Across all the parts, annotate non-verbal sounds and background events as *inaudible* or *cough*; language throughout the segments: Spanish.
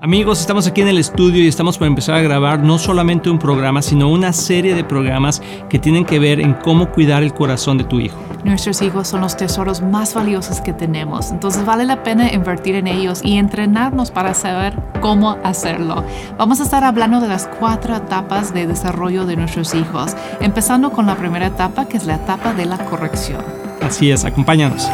Amigos, estamos aquí en el estudio y estamos por empezar a grabar no solamente un programa, sino una serie de programas que tienen que ver en cómo cuidar el corazón de tu hijo. Nuestros hijos son los tesoros más valiosos que tenemos, entonces vale la pena invertir en ellos y entrenarnos para saber cómo hacerlo. Vamos a estar hablando de las cuatro etapas de desarrollo de nuestros hijos, empezando con la primera etapa, que es la etapa de la corrección. Así es, acompáñanos.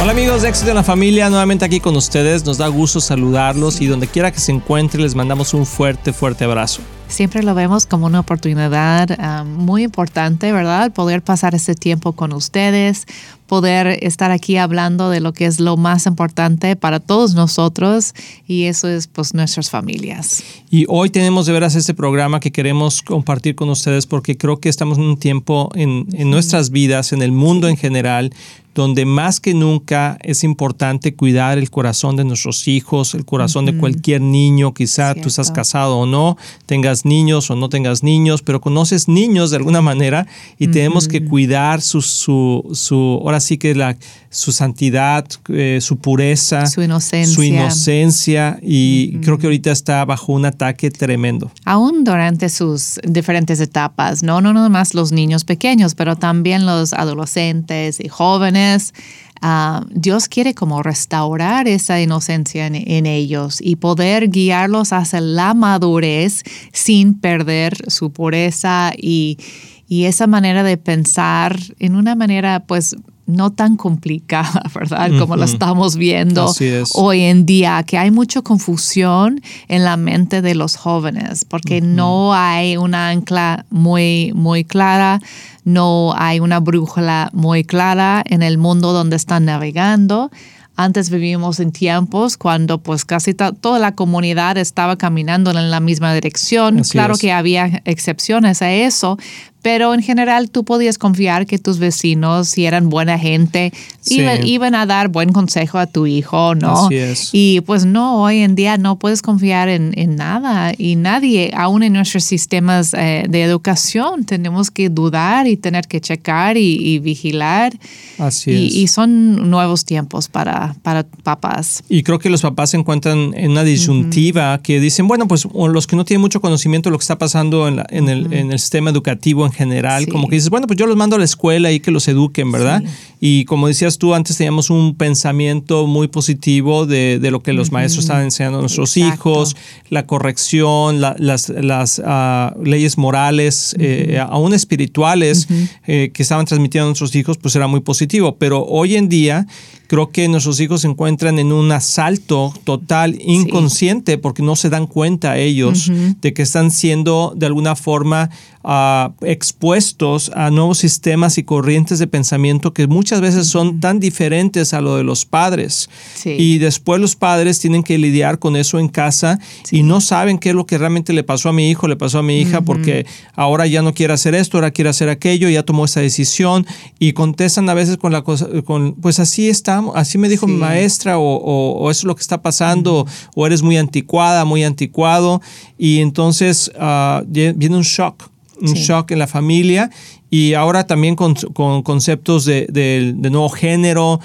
Hola amigos de Éxito en la Familia, nuevamente aquí con ustedes. Nos da gusto saludarlos y donde quiera que se encuentre les mandamos un fuerte, fuerte abrazo. Siempre lo vemos como una oportunidad ah, muy importante, ¿verdad? Poder pasar este tiempo con ustedes, poder estar aquí hablando de lo que es lo más importante para todos nosotros y eso es pues nuestras familias. Y hoy tenemos de veras este programa que queremos compartir con ustedes porque creo que estamos en un tiempo en, en nuestras vidas, en el mundo en general, donde más que nunca es importante cuidar el corazón de nuestros hijos, el corazón de cualquier niño, quizá tú estás casado o no, tengas niños o no tengas niños, pero conoces niños de alguna manera y tenemos que cuidar su, su, su, ahora sí que la, su santidad, eh, su pureza, su inocencia. Su inocencia y creo que ahorita está bajo un ataque tremendo. Aún durante sus diferentes etapas, no, no, no más los niños pequeños, pero también los adolescentes y jóvenes Ah, Dios quiere como restaurar esa inocencia en, ellos y poder guiarlos hacia la madurez sin perder su pureza y, y esa manera de pensar en una manera pues no tan complicada, *laughs* ¿verdad? Como la estamos viendo hoy en día, que hay mucha confusión en la mente de los jóvenes, porque no hay una ancla muy, muy clara, no hay una brújula muy clara en el mundo donde están navegando. Antes vivimos en tiempos cuando pues casi toda la comunidad estaba caminando en la misma dirección. claro que había excepciones a eso, pero en general tú podías confiar que tus vecinos, si eran buena gente, iban, a dar buen consejo a tu hijo, ¿no? Así es. Y pues no, hoy en día no puedes confiar en, nada y nadie, aún en nuestros sistemas eh, de educación, tenemos que dudar y tener que checar y, vigilar. Así y, es. Y son nuevos tiempos para, para papás. Y creo que los papás se encuentran en una disyuntiva que dicen, bueno, pues los que no tienen mucho conocimiento de lo que está pasando en, en, el, en el sistema educativo en general, como que dices, bueno, pues yo los mando a la escuela y que los eduquen, ¿verdad? Y como decías tú, antes teníamos un pensamiento muy positivo de, lo que los maestros estaban enseñando a nuestros hijos, la corrección, las, las ah, leyes morales, eh, aún espirituales eh, que estaban transmitiendo a nuestros hijos, pues era muy positivo. Pero hoy en día creo que nuestros hijos se encuentran en un asalto total inconsciente porque no se dan cuenta ellos de que están siendo de alguna forma uh, expuestos a nuevos sistemas y corrientes de pensamiento que muchas veces son tan diferentes a lo de los padres. Y después los padres tienen que lidiar con eso en casa y no saben qué es lo que realmente le pasó a mi hijo, le pasó a mi hija, porque ahora ya no quiere hacer esto, ahora quiere hacer aquello, ya tomó esa decisión y contestan a veces con la cosa, con, pues así estamos, así me dijo mi maestra o, eso es lo que está pasando o eres muy anticuada, muy anticuado y entonces uh, viene un shock un shock en la familia y ahora también con, conceptos de, nuevo género,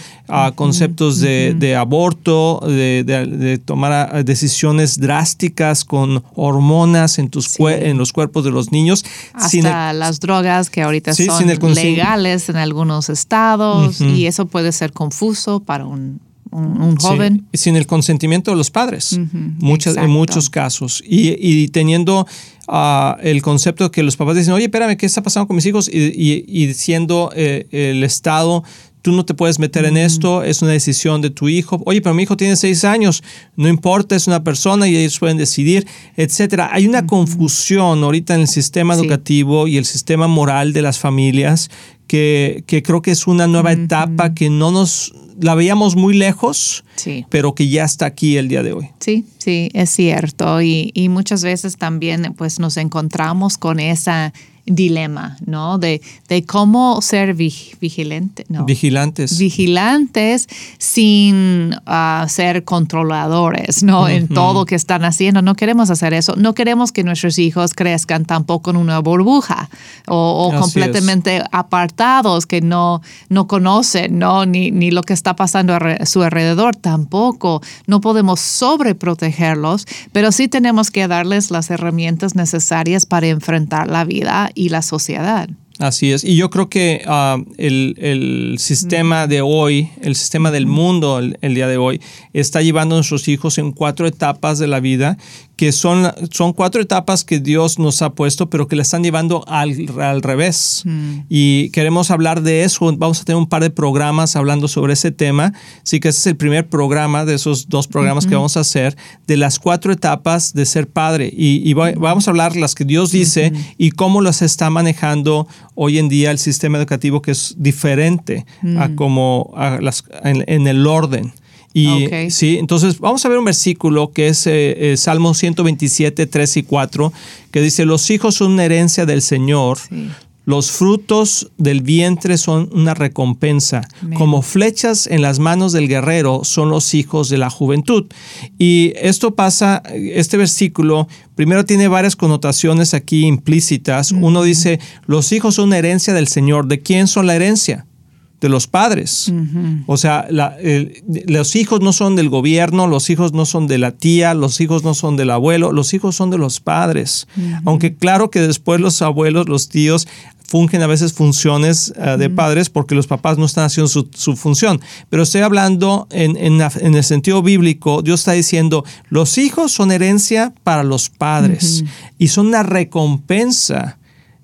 conceptos de, aborto, de, tomar decisiones drásticas con hormonas en, tus en los cuerpos de los niños. Hasta las drogas que ahorita son legales en algunos estados y eso puede ser confuso para un un, joven. sin el consentimiento de los padres, muchas, en muchos casos. Y, teniendo ah, el concepto que los papás dicen, oye, espérame, ¿qué está pasando con mis hijos? Y, diciendo eh, el Estado, tú no te puedes meter en esto, es una decisión de tu hijo. Oye, pero mi hijo tiene seis años, no importa, es una persona y ellos pueden decidir, etcétera. Hay una confusión ahorita en el sistema educativo y el sistema moral de las familias que, creo que es una nueva etapa que no nos la veíamos muy lejos, pero que ya está aquí el día de hoy. Sí, sí, es cierto. Y, muchas veces también pues nos encontramos con esa dilema, ¿no? De, de cómo ser vigilante, no. Vigilantes. Vigilantes sin ah, ser controladores, ¿no? En todo que están haciendo. No queremos hacer eso. No queremos que nuestros hijos crezcan tampoco en una burbuja o, completamente apartados que no, no conocen, ¿no? Ni, ni lo que está pasando a su alrededor tampoco. No podemos sobreprotegerlos, pero sí tenemos que darles las herramientas necesarias para enfrentar la vida y la sociedad. Así es. Y yo creo que ah, el, sistema de hoy, el sistema del mundo el, día de hoy, está llevando a nuestros hijos en cuatro etapas de la vida que son, son cuatro etapas que Dios nos ha puesto, pero que la están llevando al, al revés. Mm. Y queremos hablar de eso. Vamos a tener un par de programas hablando sobre ese tema. Así que ese es el primer programa de esos dos programas que vamos a hacer, de las cuatro etapas de ser padre. Y, vamos a hablar las que Dios dice y cómo las está manejando hoy en día el sistema educativo, que es diferente a mm. como a las, en el orden. Y sí, entonces vamos a ver un versículo que es eh, eh, Salmo 127, 3 y 4, que dice, los hijos son una herencia del Señor, los frutos del vientre son una recompensa, como flechas en las manos del guerrero son los hijos de la juventud. Y esto pasa, este versículo primero tiene varias connotaciones aquí implícitas. Uno dice, los hijos son una herencia del Señor. ¿De quién son la herencia? De los padres. O sea, los hijos no son del gobierno, los hijos no son de la tía, los hijos no son del abuelo, los hijos son de los padres. Aunque claro que después los abuelos, los tíos fungen a veces funciones eh, de padres porque los papás no están haciendo su, función. Pero estoy hablando en, en, el sentido bíblico, Dios está diciendo, los hijos son herencia para los padres y son una recompensa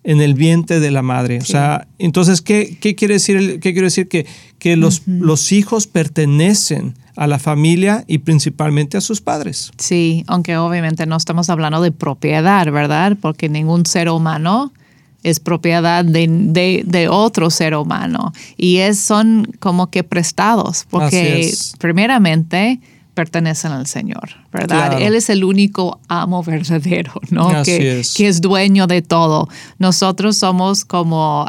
en el vientre de la madre. O sea, entonces, ¿qué, qué, quiere decir? ¿Qué quiere decir? Que, que los, los hijos pertenecen a la familia y principalmente a sus padres. Sí, aunque obviamente no estamos hablando de propiedad, ¿verdad? Porque ningún ser humano es propiedad de, de, otro ser humano y es, son como que prestados, porque primeramente pertenecen al Señor, ¿verdad? Él es el único amo verdadero, *laughs* ¿no? que, es. que es dueño de todo. Nosotros somos como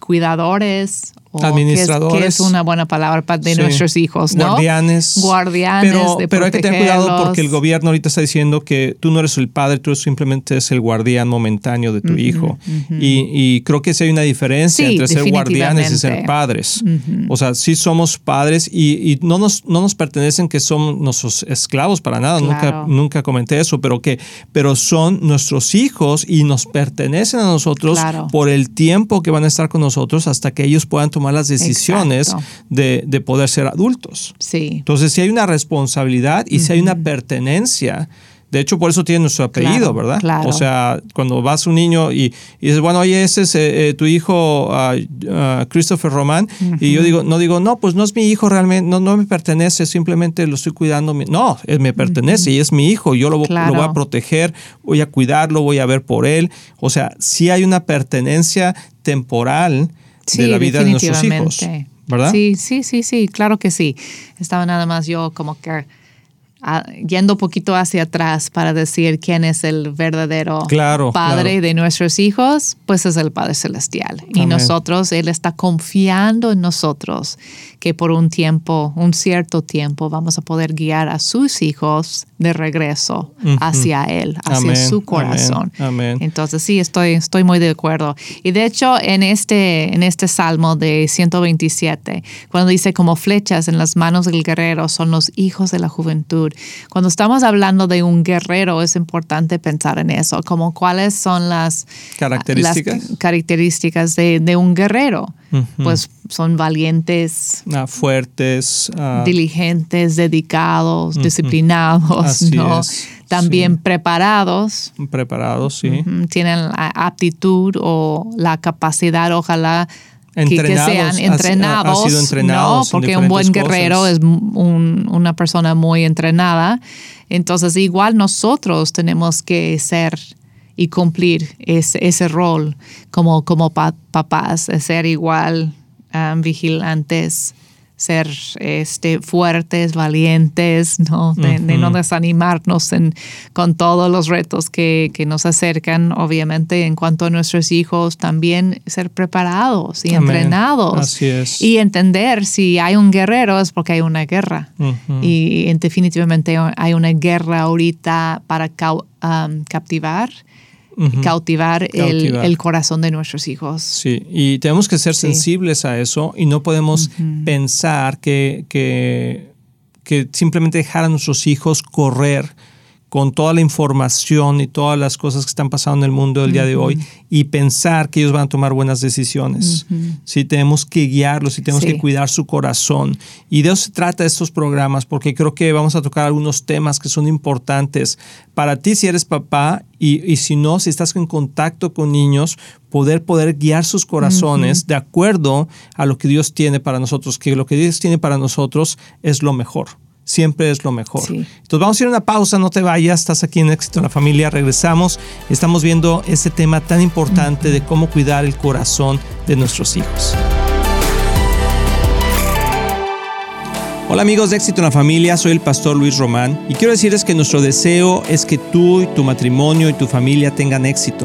cuidadores Administradores. Que es, una buena palabra para de nuestros hijos, ¿no? Guardianes. Guardianes. Pero, pero hay que tener cuidado porque el gobierno ahorita está diciendo que tú no eres el padre, tú simplemente es el guardián momentáneo de tu hijo. y, creo que sí hay una diferencia entre ser guardianes y ser padres. O sea, sí somos padres y, no, nos, no nos pertenecen que son nuestros esclavos para nada. Nunca, nunca comenté eso, pero que pero son nuestros hijos y nos pertenecen a nosotros por el tiempo que van a estar con nosotros hasta que ellos puedan tomar las decisiones de, de, poder ser adultos. Sí. Entonces, si hay una responsabilidad y si hay una pertenencia, de hecho, por eso tiene nuestro apellido, ¿verdad? Claro. O sea, cuando vas un niño y, y dices, bueno, oye, ese es eh, eh, tu hijo uh, Christopher Román, y yo digo, no digo, no, pues no es mi hijo realmente, no, no me pertenece, simplemente lo estoy cuidando. No, él me pertenece y es mi hijo, yo lo, lo, voy a proteger, voy a cuidarlo, voy a ver por él. O sea, sí hay una pertenencia temporal de la vida de nuestros hijos. ¿Verdad? Sí, sí, sí, sí, claro que sí. Estaba nada más yo como que ah, yendo un poquito hacia atrás para decir quién es el verdadero Padre de nuestros hijos, pues es el Padre Celestial. Y nosotros, Él está confiando en nosotros que por un tiempo, un cierto tiempo, vamos a poder guiar a sus hijos de regreso hacia Él, hacia su corazón. Entonces sí, estoy, estoy muy de acuerdo. Y de hecho, en este, en este salmo de 127, cuando dice como flechas en las manos del guerrero son los hijos de la juventud, cuando estamos hablando de un guerrero es importante pensar en eso, como cuáles son las características, características de, de un guerrero. Pues son valientes, ah, fuertes, ah, diligentes, dedicados, disciplinados, *laughs* ¿no? También preparados. Preparados, sí. Tienen la aptitud o la capacidad, ojalá, que, sean entrenados, ¿no? porque un buen guerrero es una persona muy entrenada. Entonces, igual nosotros tenemos que ser y cumplir ese, ese rol como, como papás, ser igual um, vigilantes ser este, fuertes, valientes, ¿no? De, no desanimarnos con todos los retos que, nos acercan, obviamente, en cuanto a nuestros hijos, también ser preparados y entrenados. Así es. Y entender si hay un guerrero es porque hay una guerra. Y definitivamente hay una guerra ahorita para um, captivar cautivar, El, corazón de nuestros hijos. Sí, y tenemos que ser sensibles a eso y no podemos pensar que, que, que, simplemente dejar a nuestros hijos correr con toda la información y todas las cosas que están pasando en el mundo del día de hoy y pensar que ellos van a tomar buenas decisiones. Si tenemos que guiarlos y tenemos que cuidar su corazón. Y de eso se trata estos programas, porque creo que vamos a tocar algunos temas que son importantes para ti si eres papá y, y si no, si estás en contacto con niños, poder poder guiar sus corazones de acuerdo a lo que Dios tiene para nosotros, que lo que Dios tiene para nosotros es lo mejor siempre es lo mejor. Entonces vamos a ir a una pausa, no te vayas, estás aquí en Éxito en la Familia, regresamos, estamos viendo este tema tan importante de cómo cuidar el corazón de nuestros hijos. Hola amigos de Éxito en la Familia, soy el pastor Luis Román y quiero decirles que nuestro deseo es que tú y tu matrimonio y tu familia tengan éxito.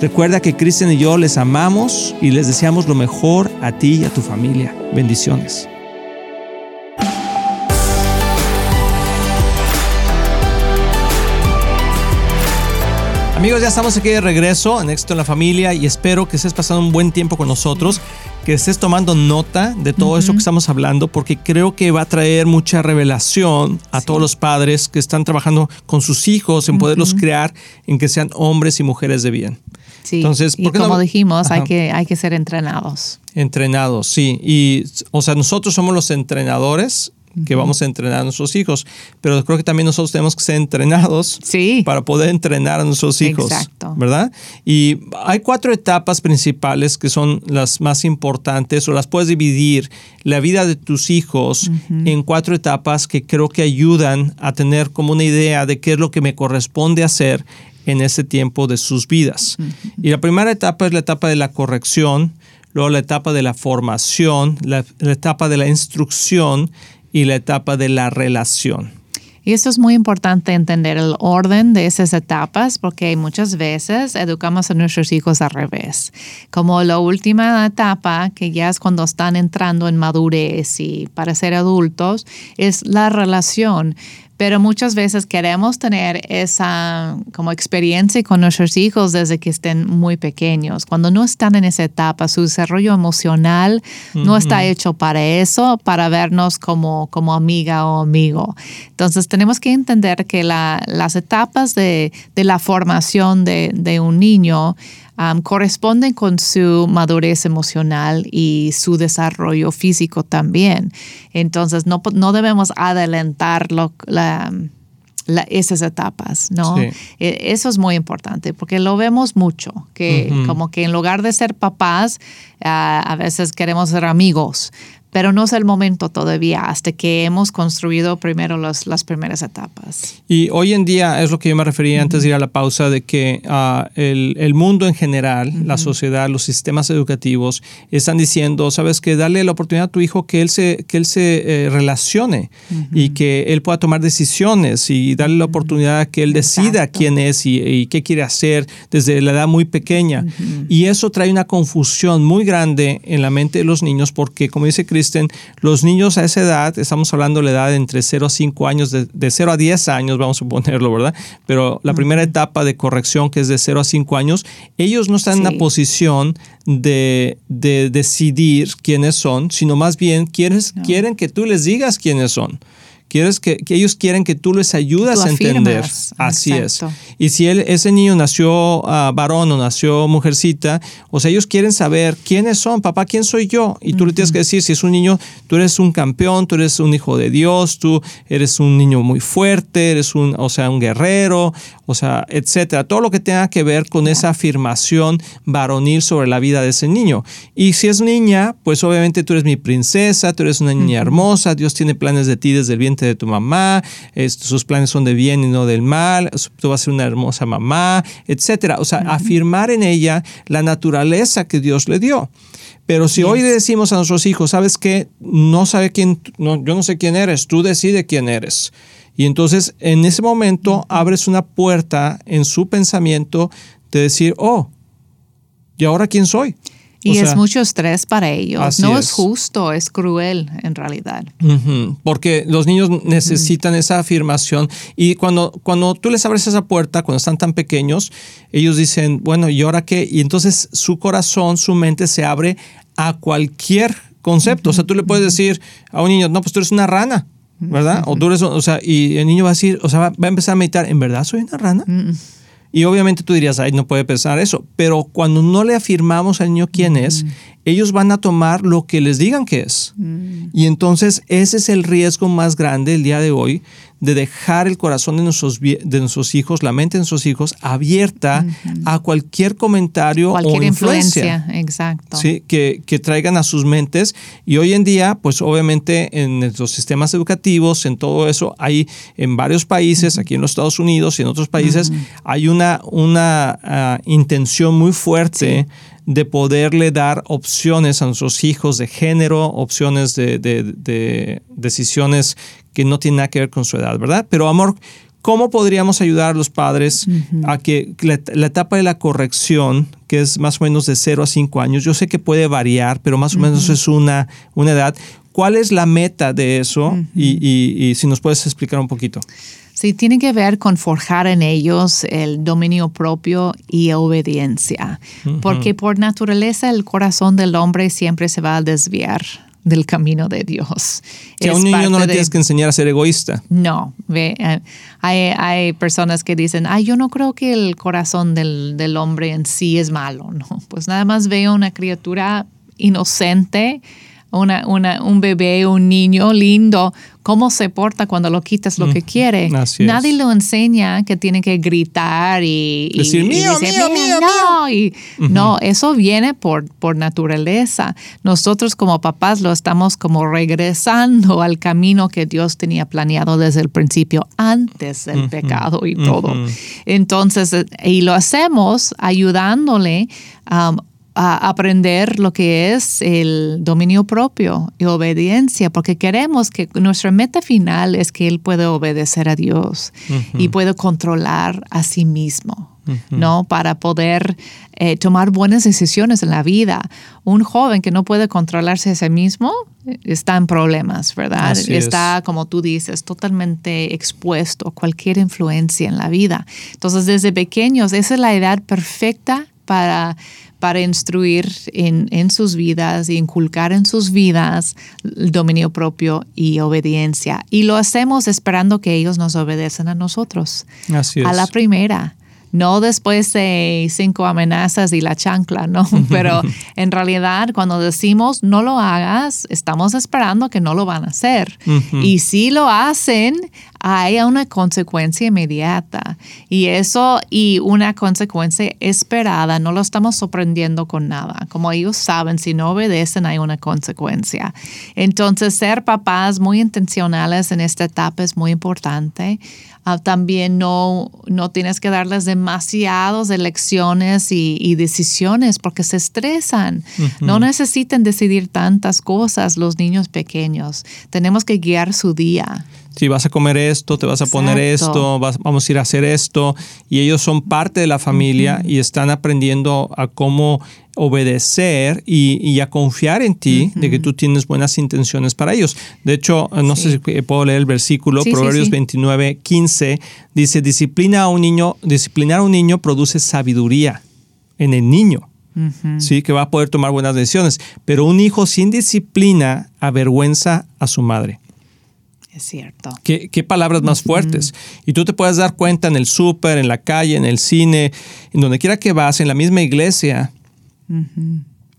Recuerda que Cristian y yo les amamos y les deseamos lo mejor a ti y a tu familia. Bendiciones. Amigos, ya estamos aquí de regreso en Éxito en la Familia y espero que estés pasando un buen tiempo con nosotros, que estés tomando nota de todo eso que estamos hablando, porque creo que va a traer mucha revelación a todos los padres que están trabajando con sus hijos en poderlos crear en que sean hombres y mujeres de bien. Sí, Entonces, y como dijimos, hay que, hay que ser entrenados. Entrenados, sí. Y, o sea, nosotros somos los entrenadores que vamos a entrenar a nuestros hijos, pero creo que también nosotros tenemos que ser entrenados para poder entrenar a nuestros hijos, Exacto. ¿verdad? Y hay cuatro etapas principales que son las más importantes o las puedes dividir la vida de tus hijos en cuatro etapas que creo que ayudan a tener como una idea de qué es lo que me corresponde hacer en ese tiempo de sus vidas. Y la primera etapa es la etapa de la corrección, luego la etapa de la formación, la, etapa de la instrucción y la etapa de la relación. Y eso es muy importante entender el orden de esas etapas porque muchas veces educamos a nuestros hijos al revés. Como la última etapa, que ya es cuando están entrando en madurez y para ser adultos, es la relación pero muchas veces queremos tener esa como experiencia con nuestros hijos desde que estén muy pequeños. Cuando no están en esa etapa, su desarrollo emocional no está hecho para eso, para vernos como, como amiga o amigo. Entonces tenemos que entender que las etapas de, de la formación de, de un niño corresponden con su madurez emocional y su desarrollo físico también. Entonces, no, no debemos adelantar esas etapas, ¿no? E, eso es muy importante porque lo vemos mucho, que como que en lugar de ser papás, a veces queremos ser amigos, pero no es el momento todavía hasta que hemos construido primero los, las primeras etapas. Y hoy en día es lo que yo me refería antes de ir a la pausa, de que ah, el, el, mundo en general, la sociedad, los sistemas educativos están diciendo, sabes que dale la oportunidad a tu hijo que él se, que él se eh, relacione y que él pueda tomar decisiones y darle la oportunidad que él decida quién es y, qué quiere hacer desde la edad muy pequeña. Y eso trae una confusión muy grande en la mente de los niños porque, como dice Los niños a esa edad, estamos hablando de la edad de entre 0 a 5 años, de, de 0 a 10 años, vamos a ponerlo, ¿verdad? Pero la primera etapa de corrección, que es de 0 a 5 años, ellos no están en la posición de, de, decidir quiénes son, sino más bien quieres, quieren que tú les digas quiénes son. Quieres que, ellos quieren que tú les ayudas a entender. Así es. Y si él, ese niño nació uh, varón o nació mujercita, o sea, ellos quieren saber quiénes son, papá, quién soy yo. Y tú le tienes que decir, si es un niño, tú eres un campeón, tú eres un hijo de Dios, tú eres un niño muy fuerte, eres un, o sea, un guerrero, o sea, etcétera. Todo lo que tenga que ver con esa afirmación varonil sobre la vida de ese niño. Y si es niña, pues obviamente tú eres mi princesa, tú eres una niña hermosa, Dios tiene planes de ti desde el vientre de tu mamá, sus planes son de bien y no del mal, tú vas a ser una hermosa mamá, etcétera. O sea, afirmar en ella la naturaleza que Dios le dio. Pero si hoy le decimos a nuestros hijos, ¿sabes qué? No sabe quién, no, yo no sé quién eres, tú decide quién eres. Y entonces en ese momento abres una puerta en su pensamiento de decir, oh, ¿y ahora quién soy? Y es mucho estrés para ellos. No es. justo, es cruel en realidad. Porque los niños necesitan esa afirmación y cuando, cuando tú les abres esa puerta, cuando están tan pequeños, ellos dicen, bueno, ¿y ahora qué? Y entonces su corazón, su mente se abre a cualquier concepto. O sea, tú le puedes decir a un niño, no, pues tú eres una rana. ¿Verdad? O tú eres, o sea, y el niño va a decir, o sea, va, a empezar a meditar, ¿en verdad soy una rana? Y obviamente tú dirías, ay, no puede pensar eso. Pero cuando no le afirmamos al niño quién es, ellos van a tomar lo que les digan que es. Mm. Y entonces ese es el riesgo más grande el día de hoy de dejar el corazón de nuestros, de nuestros hijos, la mente de nuestros hijos abierta a cualquier comentario cualquier o influencia. exacto. ¿sí? Que, que, traigan a sus mentes. Y hoy en día, pues obviamente en los sistemas educativos, en todo eso, hay en varios países, aquí en los Estados Unidos y en otros países, hay una, una ah, intención muy fuerte de poderle dar opciones a nuestros hijos de género, opciones de, de, decisiones que no tienen nada que ver con su edad, ¿verdad? Pero amor, ¿cómo podríamos ayudar a los padres a que la, etapa de la corrección, que es más o menos de 0 a 5 años, yo sé que puede variar, pero más o menos es una, una edad. ¿Cuál es la meta de eso? y si nos puedes explicar un poquito. Sí, tiene que ver con forjar en ellos el dominio propio y obediencia, porque por naturaleza el corazón del hombre siempre se va a desviar del camino de Dios. Que a un niño no le tienes que enseñar a ser egoísta. No, ve, eh, hay, hay, personas que dicen, ay, yo no creo que el corazón del, del hombre en sí es malo, no, pues nada más veo una criatura inocente, una, una, un bebé, un niño lindo, cómo se porta cuando lo quitas lo que quiere. Nadie lo enseña que tiene que gritar y, decir mío, mío, mío, no, y, no, eso viene por, por naturaleza. Nosotros como papás lo estamos como regresando al camino que Dios tenía planeado desde el principio, antes del pecado y todo. Entonces, eh, y lo hacemos ayudándole a um, a aprender lo que es el dominio propio y obediencia, porque queremos que nuestra meta final es que él pueda obedecer a Dios y pueda controlar a sí mismo. ¿no? Para poder eh, tomar buenas decisiones en la vida. Un joven que no puede controlarse a sí mismo está en problemas, ¿verdad? está, como tú dices, totalmente expuesto a cualquier influencia en la vida. Entonces, desde pequeños, esa es la edad perfecta para para instruir en, sus vidas y inculcar en sus vidas el dominio propio y obediencia. Y lo hacemos esperando que ellos nos obedecen a nosotros. Así es. A la primera. No después de cinco amenazas y la chancla, ¿no? *laughs* Pero en realidad cuando decimos no lo hagas, estamos esperando que no lo van a hacer. Y si lo hacen, hay una consecuencia inmediata. Y eso y una consecuencia esperada, no lo estamos sorprendiendo con nada. Como ellos saben, si no obedecen hay una consecuencia. Entonces, ser papás muy intencionales en esta etapa es muy importante. Ah, también no, no tienes que darles demasiadas elecciones y, decisiones porque se estresan. No necesitan decidir tantas cosas los niños pequeños. Tenemos que guiar su día si vas a comer esto, te vas a poner esto, vamos a ir a hacer esto. Y ellos son parte de la familia y están aprendiendo a cómo obedecer y, a confiar en ti, de que tú tienes buenas intenciones para ellos. De hecho, no sé si puedo leer el versículo, Proverbios 29, 15, dice, disciplina a un niño, disciplinar a un niño produce sabiduría en el niño. Sí, que va a poder tomar buenas decisiones. Pero un hijo sin disciplina avergüenza a su madre. Es cierto. ¿Qué, palabras más fuertes? Y tú te puedes dar cuenta en el súper, en la calle, en el cine, en donde quiera que vas, en la misma iglesia,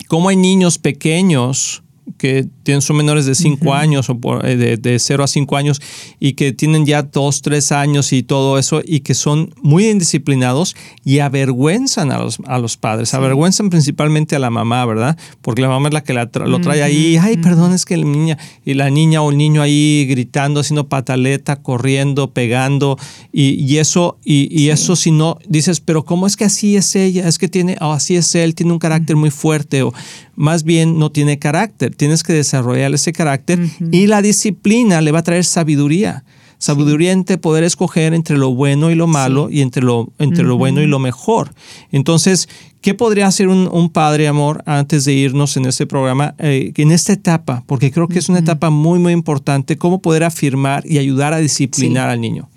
cómo hay niños pequeños que tienen, son menores de 5 años o por, eh, de 0 a 5 años y que tienen ya 2, 3 años y todo eso y que son muy indisciplinados y avergüenzan a los, a los padres, avergüenzan principalmente a la mamá, ¿verdad? Porque la mamá es la que lo trae ahí, ay, perdón, es que la niña, y la niña o el niño ahí gritando, haciendo pataleta, corriendo, pegando y, eso, y, eso si no, dices, pero ¿cómo es que así es ella? Es que tiene, o así es él, tiene un carácter muy fuerte o más bien no tiene carácter. Tienes que desarrollar ese carácter y la disciplina le va a traer sabiduría. Sabiduría entre poder escoger entre lo bueno y lo malo y entre, lo, entre lo bueno y lo mejor. Entonces, ¿qué podría hacer un, padre, amor, antes de irnos en este programa, eh, en esta etapa? Porque creo que es una etapa muy, muy importante, cómo poder afirmar y ayudar a disciplinar al niño.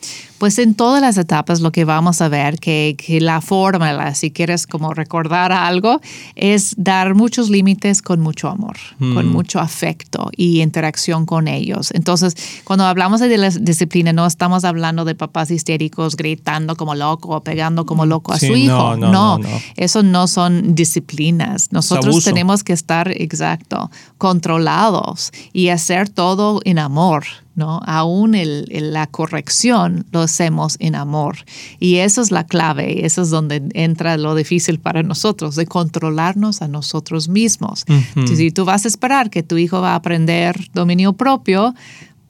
Pues en todas las etapas lo que vamos a ver, que, que la fórmula, si quieres como recordar algo, es dar muchos límites con mucho amor, con mm. mucho afecto y interacción con ellos. Entonces, cuando hablamos de la disciplina, no estamos hablando de papás histéricos gritando como loco o pegando como loco a su hijo. No, no, no, eso no son disciplinas. Nosotros tenemos que estar, exacto, controlados y hacer todo en amor. ¿no? Aún el, la corrección lo hacemos en amor. Y eso es la clave, eso es donde entra lo difícil para nosotros, de controlarnos a nosotros mismos. Si tú vas a esperar que tu hijo va a aprender dominio propio,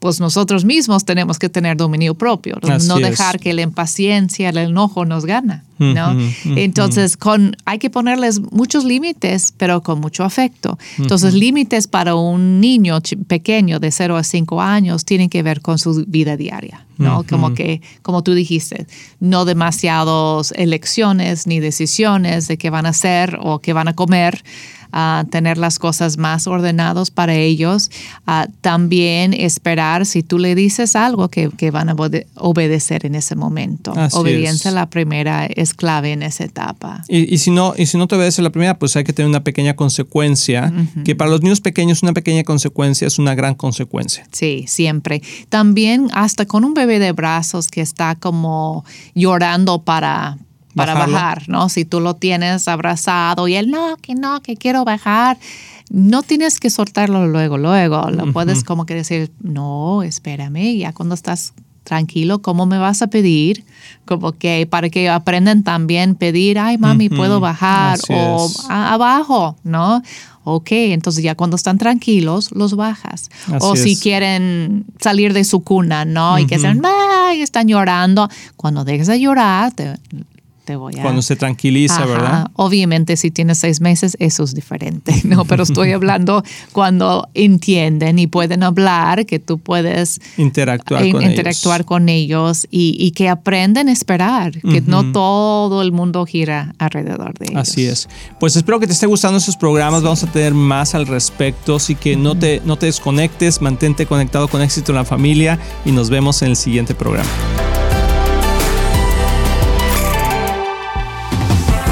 pues nosotros mismos tenemos que tener dominio propio, no dejar que la impaciencia, el enojo nos gana, ¿no? Entonces, con, hay que ponerles muchos límites, pero con mucho afecto. Entonces, límites para un niño pequeño de 0 a 5 años tienen que ver con su vida diaria, ¿no? Como que, como tú dijiste, no demasiadas elecciones ni decisiones de qué van a hacer o qué van a comer, a tener las cosas más ordenados para ellos. también esperar si tú le dices algo que, que van a obedecer en ese momento. Obediencia la primera es clave en esa etapa. Y, si no, y si no te obedece la primera, pues hay que tener una pequeña consecuencia, que para los niños pequeños una pequeña consecuencia es una gran consecuencia. Sí, siempre. También hasta con un bebé de brazos que está como llorando para, para bajar, ¿no? Si tú lo tienes abrazado y él, no, que no, que quiero bajar, no tienes que soltarlo luego, luego. Lo puedes como que decir, no, espérame, ya cuando estás tranquilo, ¿cómo me vas a pedir? Como que para que aprendan también pedir, ay, mami, puedo bajar o abajo, ¿no? Ok, entonces ya cuando están tranquilos, los bajas. o si quieren salir de su cuna, ¿no? Y que sean, ay, están llorando. Cuando dejes de llorar, te, cuando se tranquiliza, ¿verdad? Obviamente si tienes seis meses eso es diferente, ¿no? Pero estoy *laughs* hablando cuando entienden y pueden hablar, que tú puedes interactuar, con, interactuar ellos. con ellos y, que aprenden a esperar, que no todo el mundo gira alrededor de ellos. Así es. Pues espero que te esté gustando estos programas, vamos a tener más al respecto, así que no, te, no te desconectes, mantente conectado con éxito en la familia y nos vemos en el siguiente programa.